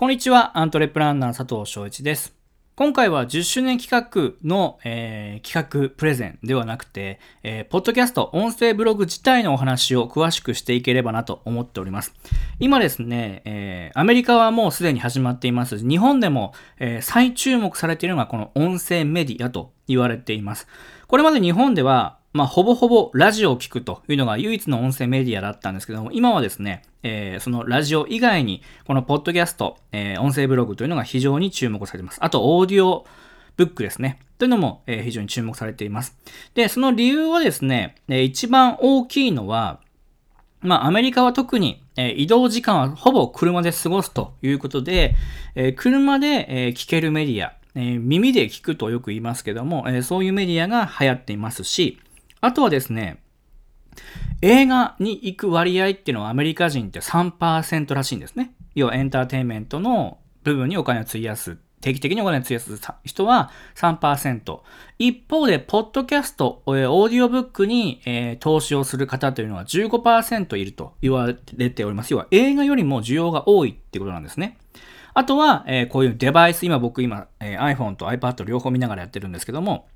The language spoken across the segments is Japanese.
こんにちは、アントレプランナー佐藤翔一です。今回は10周年企画の、えー、企画プレゼンではなくて、えー、ポッドキャスト、音声ブログ自体のお話を詳しくしていければなと思っております。今ですね、えー、アメリカはもうすでに始まっています。日本でも、え再注目されているのがこの音声メディアと言われています。これまで日本では、まあ、ほぼほぼラジオを聞くというのが唯一の音声メディアだったんですけども、今はですね、えー、そのラジオ以外に、このポッドキャスト、えー、音声ブログというのが非常に注目されています。あと、オーディオブックですね。というのも、えー、非常に注目されています。で、その理由はですね、え一番大きいのは、まあ、アメリカは特に、え移動時間はほぼ車で過ごすということで、え車で、え聞けるメディア、え耳で聞くとよく言いますけども、えそういうメディアが流行っていますし、あとはですね、映画に行く割合っていうのはアメリカ人って3%らしいんですね。要はエンターテインメントの部分にお金を費やす。定期的にお金を費やす人は3%。一方で、ポッドキャスト、オーディオブックに、えー、投資をする方というのは15%いると言われております。要は映画よりも需要が多いってことなんですね。あとは、え、こういうデバイス、今僕今、えー、iPhone と iPad 両方見ながらやってるんですけども、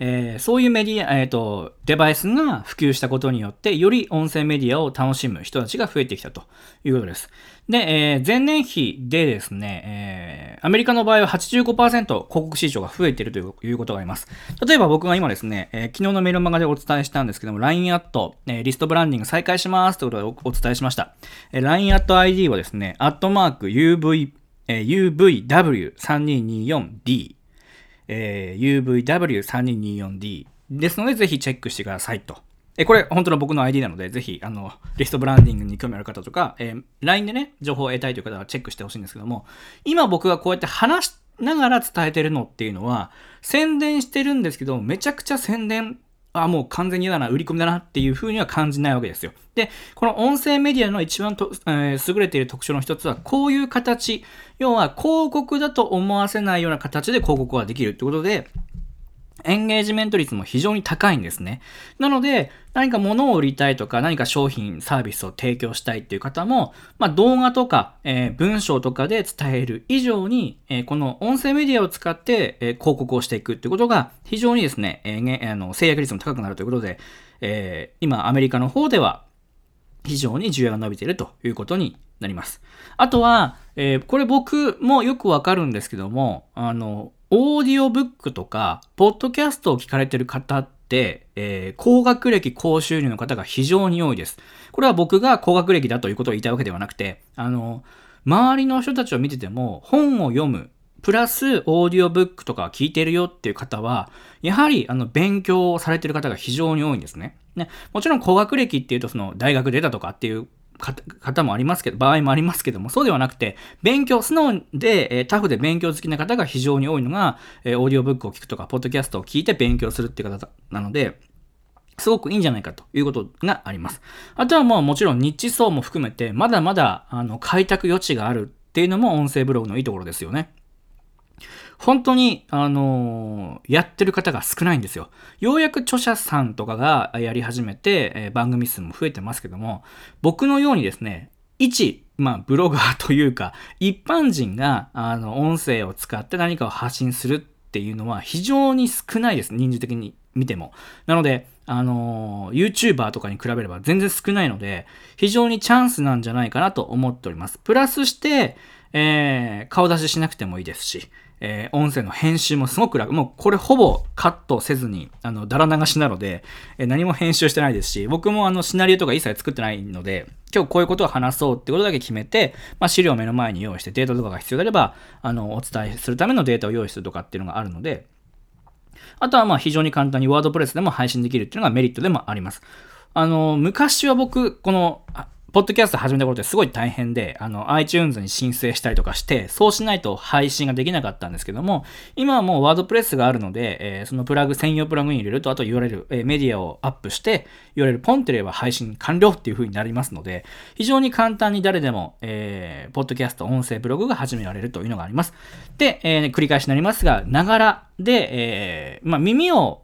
えー、そういうメディア、えっ、ー、と、デバイスが普及したことによって、より音声メディアを楽しむ人たちが増えてきたということです。で、えー、前年比でですね、えー、アメリカの場合は85%広告市場が増えているということがあります。例えば僕が今ですね、えー、昨日のメルマガでお伝えしたんですけども、LINE アット、えー、リストブランディング再開しますということでお伝えしました。えー、LINE アット ID はですね、アットマーク UV、えー、UVW3224D えー、UVW3224D ですので、ぜひチェックしてくださいと。え、これ、本当の僕の ID なので、ぜひ、あの、リストブランディングに興味ある方とか、えー、LINE でね、情報を得たいという方はチェックしてほしいんですけども、今僕がこうやって話しながら伝えてるのっていうのは、宣伝してるんですけど、めちゃくちゃ宣伝あ、もう完全に嫌だな、売り込みだなっていう風には感じないわけですよ。で、この音声メディアの一番と、えー、優れている特徴の一つは、こういう形、要は広告だと思わせないような形で広告ができるってことで、エンゲージメント率も非常に高いんですね。なので、何か物を売りたいとか、何か商品、サービスを提供したいっていう方も、まあ、動画とか、えー、文章とかで伝える以上に、えー、この音声メディアを使って、えー、広告をしていくってことが非常にですね、えー、あの制約率も高くなるということで、えー、今アメリカの方では非常に需要が伸びているということになります。あとは、えー、これ僕もよくわかるんですけども、あの、オーディオブックとか、ポッドキャストを聞かれてる方って、えー、高学歴、高収入の方が非常に多いです。これは僕が高学歴だということを言いたいわけではなくて、あの、周りの人たちを見てても、本を読む、プラスオーディオブックとか聞いてるよっていう方は、やはりあの勉強をされてる方が非常に多いんですね。ねもちろん高学歴っていうとその大学出たとかっていう方もありますけど、場合もありますけども、そうではなくて、勉強、素直で、えー、タフで勉強好きな方が非常に多いのが、えー、オーディオブックを聞くとか、ポッドキャストを聞いて勉強するっていう方なので、すごくいいんじゃないかということがあります。あとはもうもちろん日地層も含めて、まだまだあの開拓余地があるっていうのも音声ブログのいいところですよね。本当に、あのー、やってる方が少ないんですよ。ようやく著者さんとかがやり始めて、えー、番組数も増えてますけども、僕のようにですね、一、まあ、ブロガーというか、一般人が、あの、音声を使って何かを発信するっていうのは非常に少ないです。人数的に見ても。なので、あのー、YouTuber とかに比べれば全然少ないので、非常にチャンスなんじゃないかなと思っております。プラスして、えー、顔出ししなくてもいいですし、えー、音声の編集もすごく楽。もうこれほぼカットせずに、あの、だら流しなので、えー、何も編集してないですし、僕もあの、シナリオとか一切作ってないので、今日こういうことを話そうってことだけ決めて、まあ、資料を目の前に用意してデータとかが必要であれば、あの、お伝えするためのデータを用意するとかっていうのがあるので、あとはまあ非常に簡単にワードプレスでも配信できるっていうのがメリットでもあります。あの、昔は僕、この、ポッドキャスト始めたことってすごい大変で、あの、iTunes に申請したりとかして、そうしないと配信ができなかったんですけども、今はもうワードプレスがあるので、えー、そのプラグ、専用プラグイン入れると、あと URL、えー、メディアをアップして、URL ポンってれば配信完了っていう風になりますので、非常に簡単に誰でも、えー、ポッドキャスト、音声ブログが始められるというのがあります。で、えー、繰り返しになりますが、ながらで、えー、まあ、耳を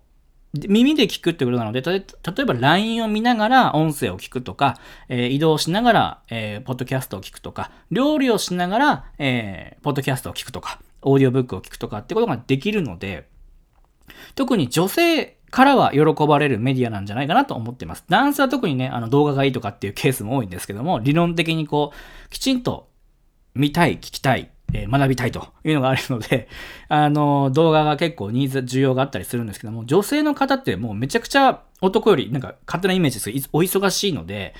耳で聞くってことなので、例えば LINE を見ながら音声を聞くとか、えー、移動しながら、えー、ポッドキャストを聞くとか、料理をしながら、えー、ポッドキャストを聞くとか、オーディオブックを聞くとかってことができるので、特に女性からは喜ばれるメディアなんじゃないかなと思ってます。男性は特にね、あの動画がいいとかっていうケースも多いんですけども、理論的にこう、きちんと見たい、聞きたい、え、学びたいというのがあるので、あの、動画が結構ニーズ、需要があったりするんですけども、女性の方ってもうめちゃくちゃ男よりなんか勝手なイメージですお忙しいので、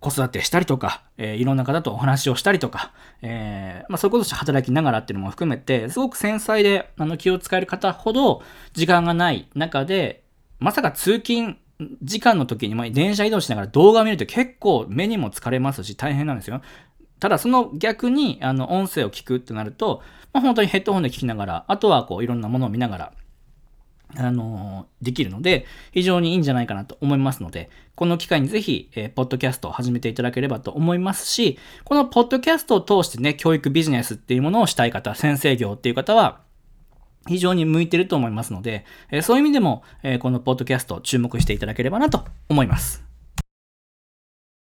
子育てしたりとか、えー、いろんな方とお話をしたりとか、えー、まあ、そういうことして働きながらっていうのも含めて、すごく繊細であの気を使える方ほど時間がない中で、まさか通勤時間の時に、まあ、電車移動しながら動画を見ると結構目にも疲れますし大変なんですよ。ただその逆にあの音声を聞くってなると、まあ、本当にヘッドホンで聞きながら、あとはこういろんなものを見ながら、あのー、できるので、非常にいいんじゃないかなと思いますので、この機会にぜひ、えー、ポッドキャストを始めていただければと思いますし、このポッドキャストを通してね、教育ビジネスっていうものをしたい方、先生業っていう方は、非常に向いてると思いますので、えー、そういう意味でも、えー、このポッドキャスト注目していただければなと思います。